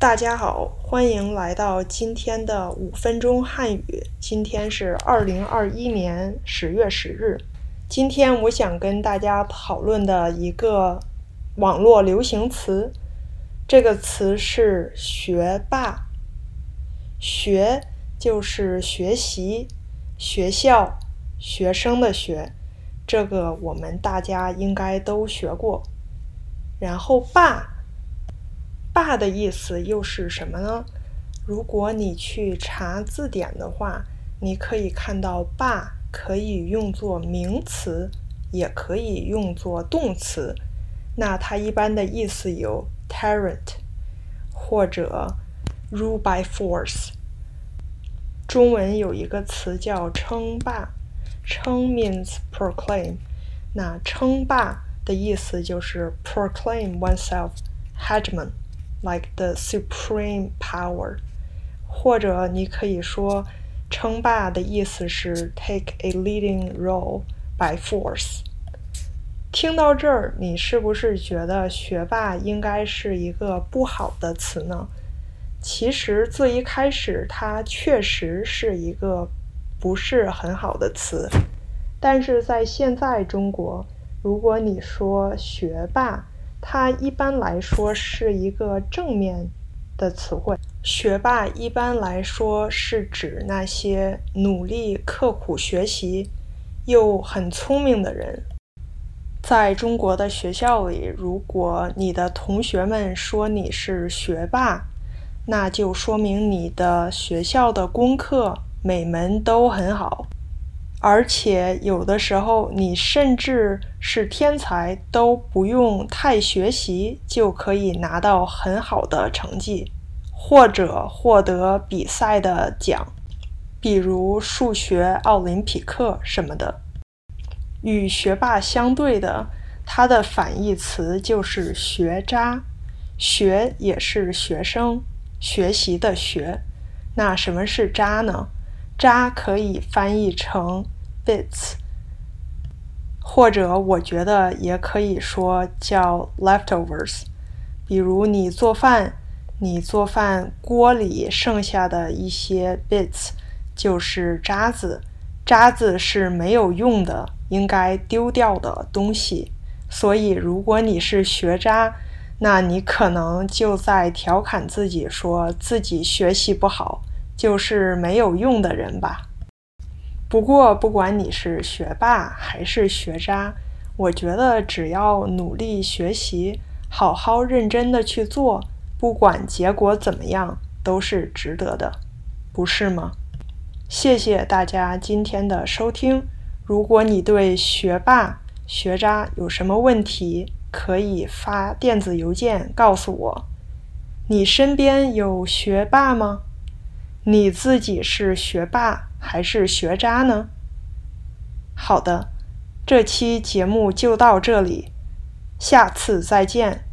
大家好，欢迎来到今天的五分钟汉语。今天是二零二一年十月十日。今天我想跟大家讨论的一个网络流行词，这个词是“学霸”。学就是学习、学校、学生的学，这个我们大家应该都学过。然后“霸”。霸的意思又是什么呢？如果你去查字典的话，你可以看到“霸”可以用作名词，也可以用作动词。那它一般的意思有 tyrant 或者 rule by force。中文有一个词叫称霸，称 means proclaim，那称霸的意思就是 proclaim oneself hegemon。Like the supreme power，或者你可以说称霸的意思是 take a leading role by force。听到这儿，你是不是觉得学霸应该是一个不好的词呢？其实最一开始，它确实是一个不是很好的词，但是在现在中国，如果你说学霸，它一般来说是一个正面的词汇。学霸一般来说是指那些努力、刻苦学习又很聪明的人。在中国的学校里，如果你的同学们说你是学霸，那就说明你的学校的功课每门都很好。而且有的时候，你甚至是天才，都不用太学习就可以拿到很好的成绩，或者获得比赛的奖，比如数学奥林匹克什么的。与学霸相对的，它的反义词就是学渣。学也是学生学习的学。那什么是渣呢？渣可以翻译成 bits，或者我觉得也可以说叫 leftovers。比如你做饭，你做饭锅里剩下的一些 bits 就是渣子，渣子是没有用的，应该丢掉的东西。所以如果你是学渣，那你可能就在调侃自己，说自己学习不好。就是没有用的人吧。不过，不管你是学霸还是学渣，我觉得只要努力学习，好好认真的去做，不管结果怎么样，都是值得的，不是吗？谢谢大家今天的收听。如果你对学霸、学渣有什么问题，可以发电子邮件告诉我。你身边有学霸吗？你自己是学霸还是学渣呢？好的，这期节目就到这里，下次再见。